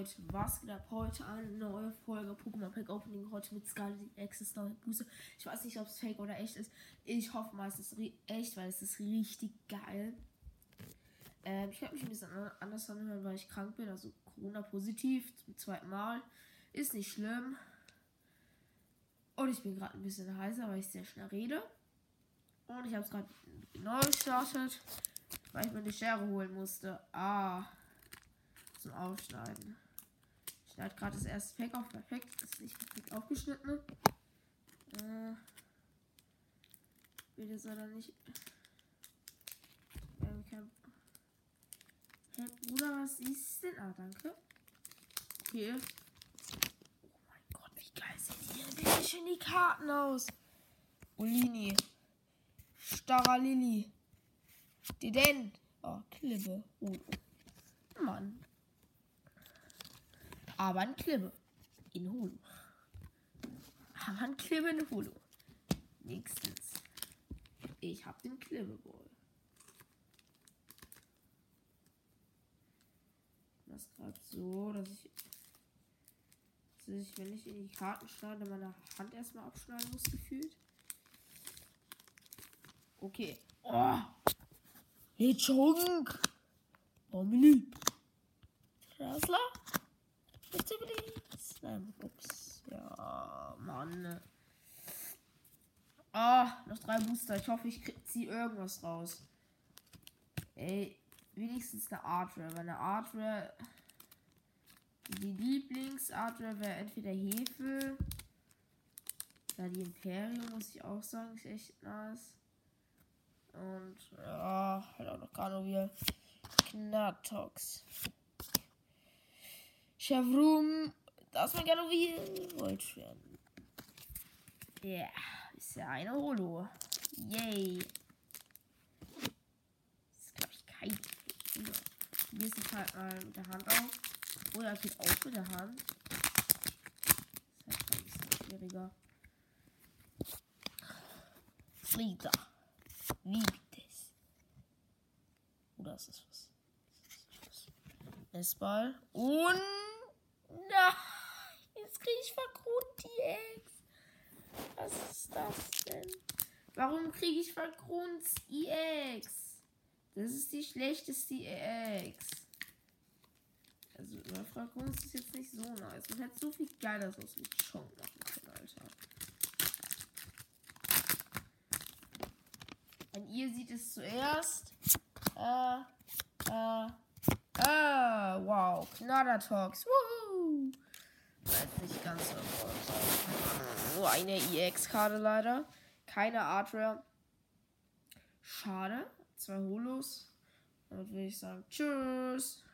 Leute, was geht ab? Heute eine neue Folge Pokémon Pack Opening. Heute mit Scarlet Access neue Buße. Ich weiß nicht, ob es fake oder echt ist. Ich hoffe mal, es ist echt, weil es ist richtig geil. Ähm, ich werde mich ein bisschen anders anhören, weil ich krank bin. Also Corona-positiv zum zweiten Mal. Ist nicht schlimm. Und ich bin gerade ein bisschen heißer, weil ich sehr schnell rede. Und ich habe es gerade neu gestartet, weil ich mir die Schere holen musste. Ah zum Aufschneiden. Ich schneide gerade das erste Pack auf. Perfekt. Das ist nicht perfekt aufgeschnitten. Äh, bitte soll er nicht. Ähm, kein hey, Bruder, was ist denn? Ah, danke. Okay. Oh mein Gott, wie geil sehen die bitte schön die Karten aus. Olini. Starrer Lilly. Die denn? Oh, Klippe. Oh, oh. Mann ein Klippe in Hulu. Ein Klippe in Hulu. Nächstens. Ich hab den Klippeball. Das gerade so, dass ich, dass ich, wenn ich in die Karten schneide, meine Hand erstmal abschneiden muss, gefühlt. Okay. Oh. Hitchhunk. Omni. Trasler. Please. Nein, ups. Ja, Mann. Ah, noch drei Booster. Ich hoffe, ich ziehe irgendwas raus. Ey, wenigstens eine Artware. Weil eine Artware. Die Lieblings-Artware wäre entweder Hefe. Ja, die Imperium, muss ich auch sagen, ist echt nice. Und ja, halt auch noch Granovir. Knatox. Chevroom, das gerne wie wollt werden. Ja, yeah, ist ja eine Holo. Yay. Das ist, glaube ich, kein Hier ist es halt mal mit der Hand auf. Oh ja, geht auch mit der Hand. Das ist halt ein bisschen schwieriger. Frieda. Wie bitte? Oder ist das was? Essball. Und Nein, jetzt kriege ich vergrund die Eggs. Was ist das denn? Warum kriege ich vergrund EX? Das ist die schlechteste EX. Also, Vergrund ist jetzt nicht so nice. Man hätte so viel Geiles aus dem Chong machen können, Alter. Und ihr seht es zuerst. Äh, äh, äh, wow. Knattertalks. Woohoo! Weiß nicht ganz so. Nur eine EX-Karte leider. Keine Artware. Schade. Zwei Holos. Damit würde ich sagen, tschüss.